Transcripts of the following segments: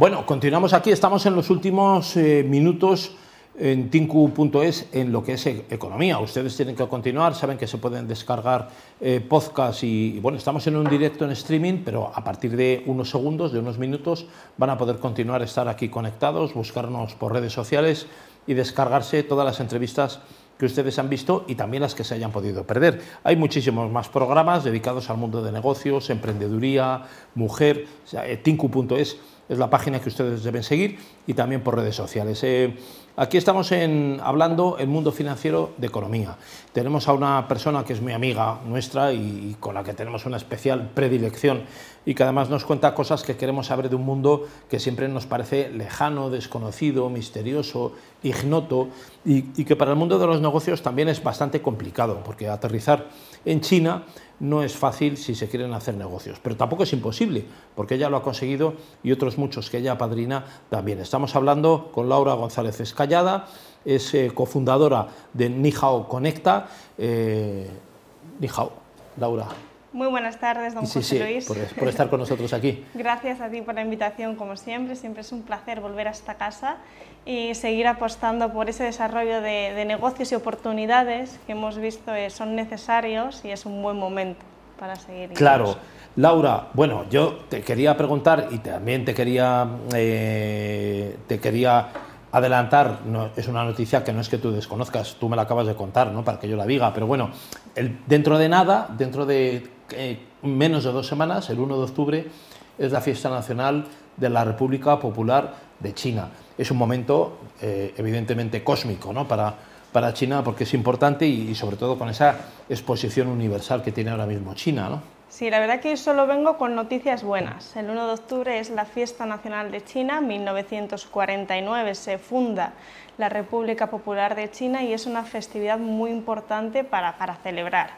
Bueno, continuamos aquí, estamos en los últimos eh, minutos en tinku.es en lo que es e-, economía. Ustedes tienen que continuar, saben que se pueden descargar eh, podcasts y, bueno, estamos en un directo en streaming, pero a partir de unos segundos, de unos minutos, van a poder continuar estar aquí conectados, buscarnos por redes sociales y descargarse todas las entrevistas que ustedes han visto y también las que se hayan podido perder. Hay muchísimos más programas dedicados al mundo de negocios, emprendeduría, mujer, eh, tinku.es es la página que ustedes deben seguir y también por redes sociales. Eh, aquí estamos hablando el mundo financiero de economía. Tenemos a una persona que es muy amiga nuestra y, con la que tenemos una especial predilección y que además nos cuenta cosas que queremos saber de un mundo que siempre nos parece lejano, desconocido, misterioso, ignoto y que para el mundo de los negocios también es bastante complicado porque aterrizar en China no es fácil si se quieren hacer negocios, pero tampoco es imposible, porque ella lo ha conseguido y otros muchos que ella padrina también. Estamos hablando con Laura González Escallada, es eh, cofundadora de Nihao Conecta. Eh, Nihao, Laura. Muy buenas tardes, don José Luis. Por, por, estar con nosotros aquí. Gracias a ti por la invitación, como siempre. Siempre es un placer volver a esta casa y seguir apostando por ese desarrollo de, negocios y oportunidades que hemos visto eh, son necesarios y es un buen momento para seguir. Claro. Laura, bueno, yo te quería preguntar y también te quería, eh, te quería adelantar, es una noticia que no es que tú desconozcas, tú me la acabas de contar, ¿no? Para que yo la diga, pero bueno, dentro de nada, dentro de eh, menos de dos semanas, el 1 de octubre, es la fiesta nacional de la República Popular de China. Es un momento eh, evidentemente cósmico ¿no? para, para China porque es importante y, y, sobre todo con esa exposición universal que tiene ahora mismo China. ¿no? Sí, la verdad que solo vengo con noticias buenas. El 1 de octubre es la fiesta nacional de China, 1949 se funda la República Popular de China y es una festividad muy importante para, para celebrar.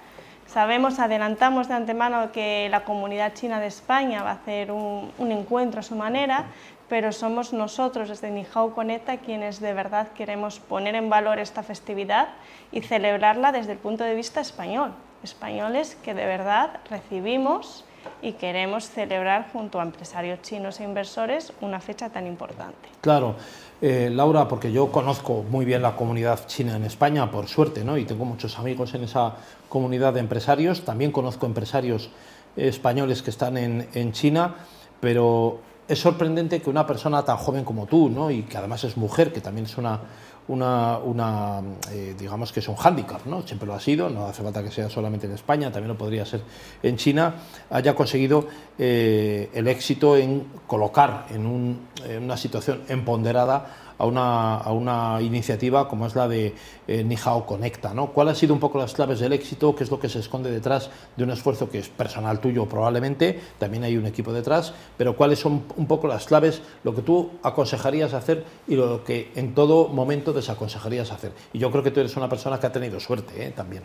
Sabemos, adelantamos de antemano que la comunidad china de España va a hacer un, un encuentro a su manera, pero somos nosotros desde Nihao Conecta quienes de verdad queremos poner en valor esta festividad y celebrarla desde el punto de vista español españoles que de verdad recibimos y queremos celebrar junto a empresarios chinos e inversores una fecha tan importante. Claro, eh, Laura, porque yo conozco muy bien la comunidad china en España, por suerte, ¿no? y tengo muchos amigos en esa comunidad de empresarios, también conozco empresarios españoles que están en, en China, pero es sorprendente que una persona tan joven como tú, ¿no? y que además es mujer, que también es una una, una eh, digamos que es un hándicap, ¿no? siempre lo ha sido, no hace falta que sea solamente en España, también lo podría ser en China, haya conseguido eh, el éxito en colocar en, en una situación empoderada a una, a una iniciativa como es la de eh, Nihao Conecta. ¿no? ¿Cuáles han sido un poco las claves del éxito? ¿Qué es lo que se esconde detrás de un esfuerzo que es personal tuyo probablemente? También hay un equipo detrás, pero ¿cuáles son un poco las claves, lo que tú aconsejarías hacer y lo que en todo momento desaconsejarías hacer? Y yo creo que tú eres una persona que ha tenido suerte ¿eh? también.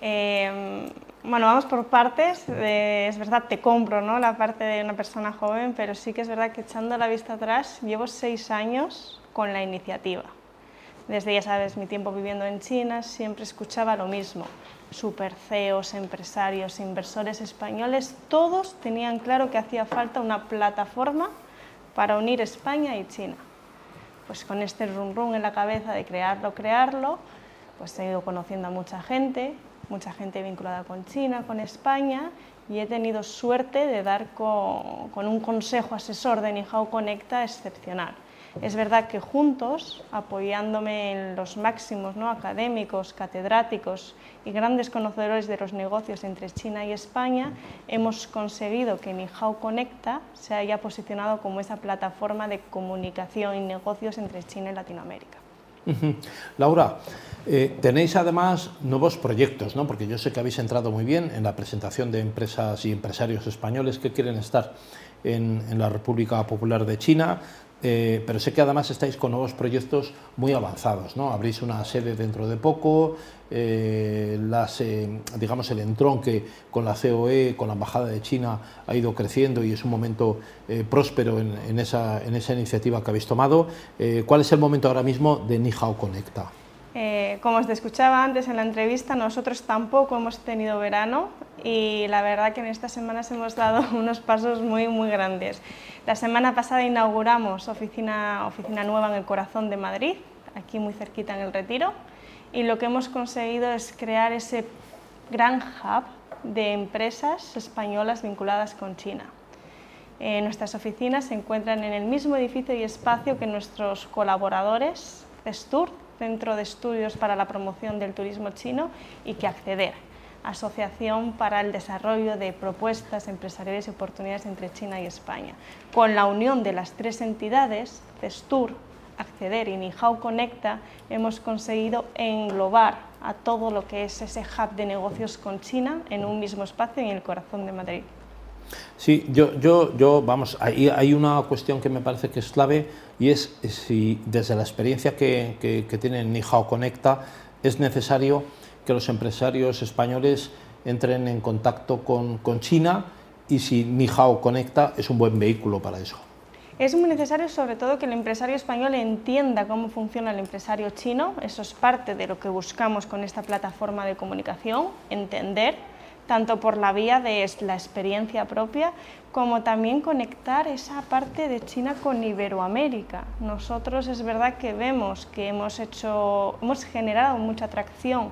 Eh, bueno, vamos por partes. es verdad, te compro ¿no? la parte de una persona joven, pero sí que es verdad que echando la vista atrás, llevo seis años con la iniciativa. Desde, ya sabes, mi tiempo viviendo en China, siempre escuchaba lo mismo. Super CEOs, empresarios, inversores españoles, todos tenían claro que hacía falta una plataforma para unir España y China. Pues con este rum rum en la cabeza de crearlo, crearlo, pues he ido conociendo a mucha gente, mucha gente vinculada con China, con España, y he tenido suerte de dar con, un consejo asesor de Nihao Conecta excepcional. Es verdad que juntos, apoyándome en los máximos ¿no? académicos, catedráticos y grandes conocedores de los negocios entre China y España, hemos conseguido que Nihao Conecta se haya posicionado como esa plataforma de comunicación y negocios entre China y Latinoamérica. Laura, eh, tenéis además nuevos proyectos, ¿no? porque yo sé que habéis entrado muy bien en la presentación de empresas y empresarios españoles que quieren estar en, en la República Popular de China. Eh, pero sé que además estáis con nuevos proyectos muy avanzados, ¿no? Abrís una sede dentro de poco, eh, las, eh, digamos el entronque con la COE, con la Embajada de China ha ido creciendo y es un momento próspero en, esa, en, esa, iniciativa que habéis tomado. ¿Cuál es el momento ahora mismo de Nihao Conecta? Eh, como os escuchaba antes en la entrevista, nosotros tampoco hemos tenido verano y la verdad que en estas semanas hemos dado unos pasos muy, muy grandes. La semana pasada inauguramos oficina, oficina nueva en el corazón de Madrid, aquí muy cerquita en el Retiro, y lo que hemos conseguido es crear ese gran hub de empresas españolas vinculadas con China. Eh, nuestras oficinas se encuentran en el mismo edificio y espacio que nuestros colaboradores, CESTUR, Centro de Estudios para la Promoción del Turismo Chino, y que Acceder, Asociación para el Desarrollo de Propuestas Empresariales y Oportunidades entre China y España. Con la unión de las tres entidades, CESTUR, Acceder y Nihao Conecta, hemos conseguido englobar a todo lo que es ese hub de negocios con China en un mismo espacio en el corazón de Madrid. Sí, yo, yo, yo vamos, hay, una cuestión que me parece que es clave y es si desde la experiencia que, que, que tiene Nihao Conecta es necesario que los empresarios españoles entren en contacto con, con China y si Nihao Conecta es un buen vehículo para eso. Es muy necesario sobre todo que el empresario español entienda cómo funciona el empresario chino, eso es parte de lo que buscamos con esta plataforma de comunicación, entender tanto por la vía de la experiencia propia como también conectar esa parte de China con Iberoamérica. Nosotros es verdad que vemos que hemos hecho hemos generado mucha atracción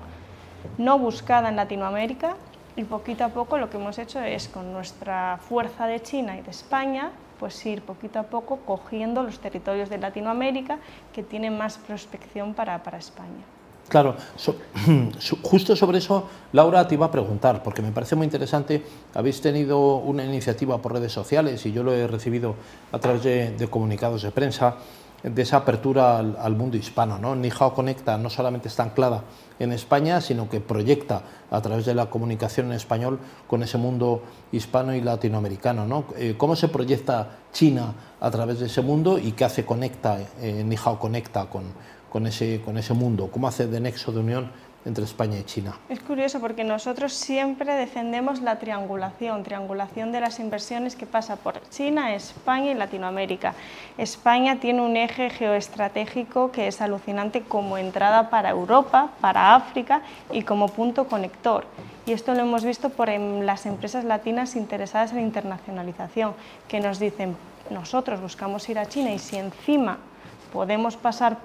no buscada en Latinoamérica y poquito a poco lo que hemos hecho es con nuestra fuerza de China y de España pues ir poquito a poco cogiendo los territorios de Latinoamérica que tienen más prospección para, para España. Claro, justo sobre eso, Laura, te iba a preguntar, porque me parece muy interesante, habéis tenido una iniciativa por redes sociales y yo lo he recibido a través de, comunicados de prensa, de esa apertura al, mundo hispano. ¿no? Nihao Conecta no solamente está anclada en España, sino que proyecta a través de la comunicación en español con ese mundo hispano y latinoamericano. ¿no? Eh, ¿Cómo se proyecta China a través de ese mundo y qué hace Conecta, eh, Nihao Conecta con, con, ese, mundo? ¿Cómo hace de nexo de unión entre España y China. Es curioso porque nosotros siempre defendemos la triangulación, triangulación de las inversiones que pasa por China, España y Latinoamérica. España tiene un eje geoestratégico que es alucinante como entrada para Europa, para África y como punto conector. Y esto lo hemos visto por las empresas latinas interesadas en internacionalización, que nos dicen, nosotros buscamos ir a China y si encima podemos pasar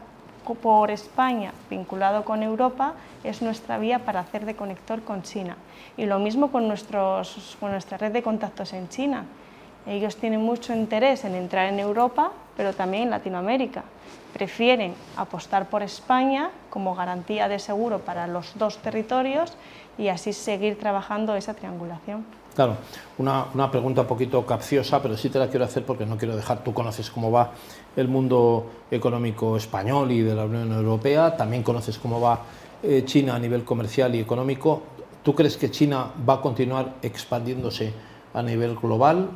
por España vinculado con Europa es nuestra vía para hacer de conector con China. Y lo mismo con, con nuestra red de contactos en China. Ellos tienen mucho interés en entrar en Europa, pero también en Latinoamérica. Prefieren apostar por España como garantía de seguro para los dos territorios y así seguir trabajando esa triangulación. Claro, una, una, pregunta un poquito capciosa, pero sí te la quiero hacer porque no quiero dejar, tú conoces cómo va el mundo económico español y de la Unión Europea, también conoces cómo va eh, China a nivel comercial y económico. ¿Tú crees que China va a continuar expandiéndose a nivel global?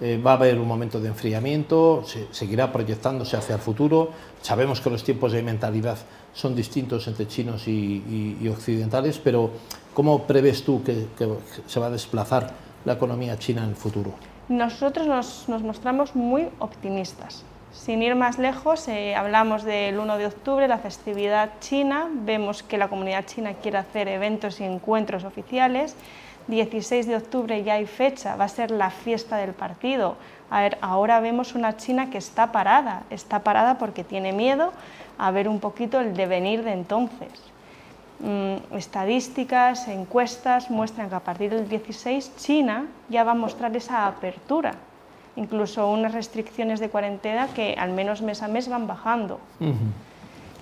Eh, ¿Va a haber un momento de enfriamiento? ¿Se, ¿Seguirá proyectándose hacia el futuro? Sabemos que los tiempos de mentalidad son distintos entre chinos y, occidentales, pero ¿cómo prevés tú que se va a desplazar la economía china en el futuro? Nosotros nos, mostramos muy optimistas. Sin ir más lejos, eh, hablamos del 1 de octubre, la festividad china, vemos que la comunidad china quiere hacer eventos y encuentros oficiales. 16 de octubre ya hay fecha, va a ser la fiesta del partido. Ahora vemos una China que está parada, está parada porque tiene miedo a ver un poquito el devenir de entonces. Mm, estadísticas, encuestas muestran que a partir del 16 China ya va a mostrar esa apertura, incluso unas restricciones de cuarentena que al menos mes a mes van bajando. Uh -huh.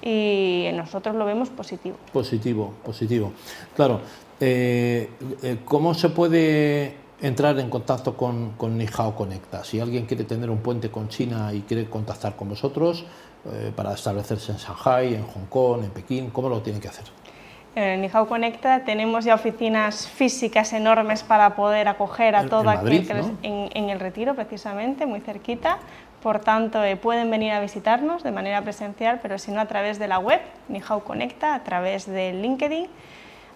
Y nosotros lo vemos positivo. Positivo, positivo. Claro, eh, eh, ¿cómo se puede entrar en contacto con, con Nihao Conecta? Si alguien quiere tener un puente con China y quiere contactar con vosotros eh, para establecerse en Shanghai, en Hong Kong, en Pekín, ¿cómo lo tiene que hacer? En Nihao Conecta tenemos ya oficinas físicas enormes para poder acoger a todo aquel que ¿no? en, en, el retiro, precisamente, muy cerquita. Por tanto, eh, pueden venir a visitarnos de manera presencial, pero si no a través de la web, Nihao Conecta, a través de LinkedIn,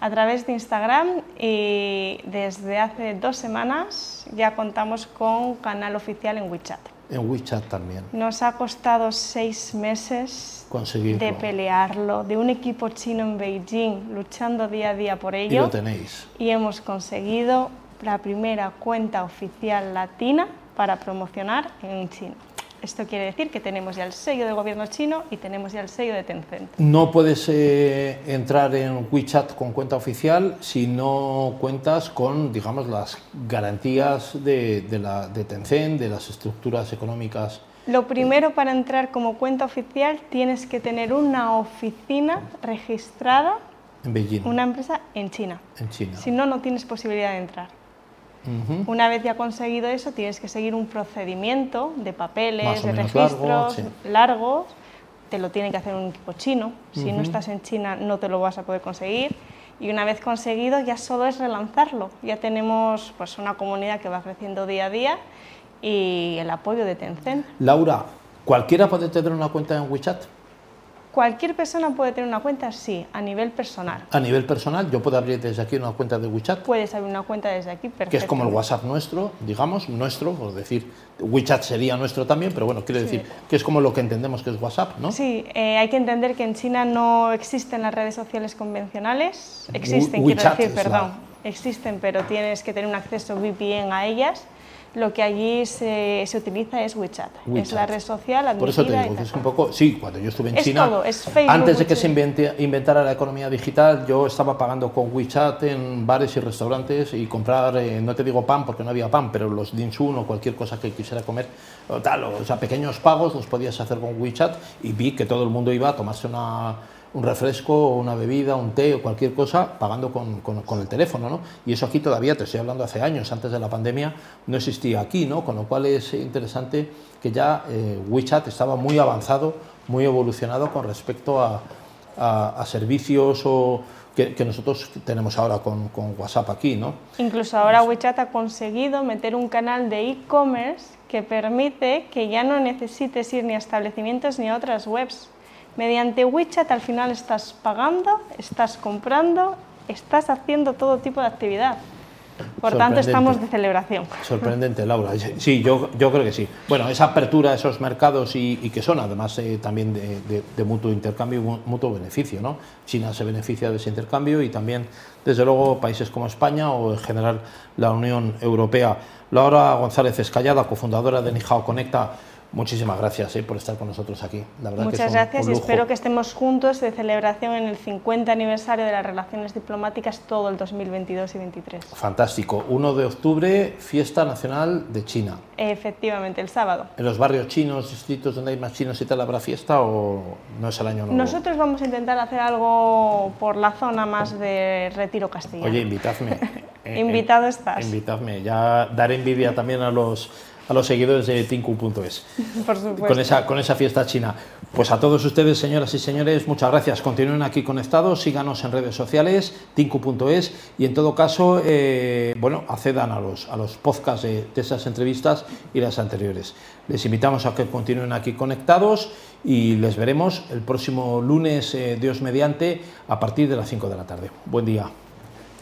a través de Instagram y desde hace dos semanas ya contamos con canal oficial en WeChat. En WeChat también. Nos ha costado seis meses Conseguirlo. de pelearlo, de un equipo chino en Beijing luchando día a día por ello. Y lo tenéis. Y hemos conseguido la primera cuenta oficial latina para promocionar en China. Esto quiere decir que tenemos ya el sello del gobierno chino y tenemos ya el sello de Tencent. No puedes eh, entrar en WeChat con cuenta oficial si no cuentas con, digamos, las garantías de, de, la, de Tencent, de las estructuras económicas. Lo primero para entrar como cuenta oficial tienes que tener una oficina registrada en Beijing. Una empresa en China. En China. Si no, no tienes posibilidad de entrar. Uh -huh. Una vez ya conseguido eso, tienes que seguir un procedimiento de papeles, de registros largo, sí. largos. Te lo tiene que hacer un equipo chino. Si uh -huh. no estás en China, no te lo vas a poder conseguir. Y una vez conseguido, ya solo es relanzarlo. Ya tenemos pues, una comunidad que va creciendo día a día y el apoyo de Tencent. Laura, ¿cualquiera puede tener una cuenta en WeChat? ¿Cualquier persona puede tener una cuenta? Sí, a nivel personal. A nivel personal, yo puedo abrir desde aquí una cuenta de WeChat. Puedes abrir una cuenta desde aquí, perfecto. Que es como el WhatsApp nuestro, digamos, nuestro, por decir, WeChat sería nuestro también, pero bueno, quiero decir Sí. que es como lo que entendemos que es WhatsApp, ¿no? Sí, eh, hay que entender que en China no existen las redes sociales convencionales. Existen, We- quiero WeChat decir, la- perdón. Existen, pero tienes que tener un acceso VPN a ellas. Lo que allí se, se utiliza es WeChat. Es la red social admitida Por eso te digo, que es un poco, sí, cuando yo estuve en Es China, todo, es Facebook, antes de que se invente- inventara la economía digital, yo estaba pagando con WeChat en bares y restaurantes y comprar, eh, no te digo pan porque no había pan, pero los dinsun o cualquier cosa que quisiera comer, o tal, o sea, pequeños pagos los podías hacer con WeChat y vi que todo el mundo iba a tomarse una, un refresco una bebida, un té o cualquier cosa pagando con, el teléfono, ¿no? Y eso aquí todavía, te estoy hablando hace años, antes de la pandemia, no existía aquí, ¿no? Con lo cual es interesante que ya eh, WeChat estaba muy avanzado, muy evolucionado con respecto a, servicios o que, nosotros tenemos ahora con, con WhatsApp aquí, ¿no? Incluso ahora WeChat ha conseguido meter un canal de e-commerce que permite que ya no necesites ir ni a establecimientos ni a otras webs. Mediante WeChat al final estás pagando, estás comprando, estás haciendo todo tipo de actividad. Por tanto, estamos de celebración. Sorprendente, Laura. Sí, yo, yo creo que sí. Bueno, esa apertura a esos mercados y, y que son además eh, también de, de- de mutuo intercambio y mu- mutuo beneficio, ¿no? China se beneficia de ese intercambio y también, desde luego, países como España o en general la Unión Europea. Laura González Escallada, cofundadora de Nijao Conecta, muchísimas gracias eh, por estar con nosotros aquí. La verdad que Muchas gracias y espero que estemos juntos de celebración en el 50 aniversario de las relaciones diplomáticas todo el 2022 y 2023. Fantástico. 1 de octubre, fiesta nacional de China. Efectivamente, el sábado. ¿En los barrios chinos, distritos donde hay más chinos y tal, habrá fiesta o no es el año nuevo? Nosotros vamos a intentar hacer algo por la zona más de Retiro Castellano. Oye, invitadme. Eh, Invitado eh, estás. Invitadme. Ya daré envidia también a los, a los seguidores de Tinku.es. Por supuesto. Con esa, con esa fiesta china. Pues a todos ustedes, señoras y señores, muchas gracias. Continúen aquí conectados, síganos en redes sociales, tinku.es y en todo caso, eh, bueno, accedan a los, a los podcasts de, de esas entrevistas y las anteriores. Les invitamos a que continúen aquí conectados y les veremos el próximo lunes, eh, Dios mediante, a partir de las 5 de la tarde. Buen día.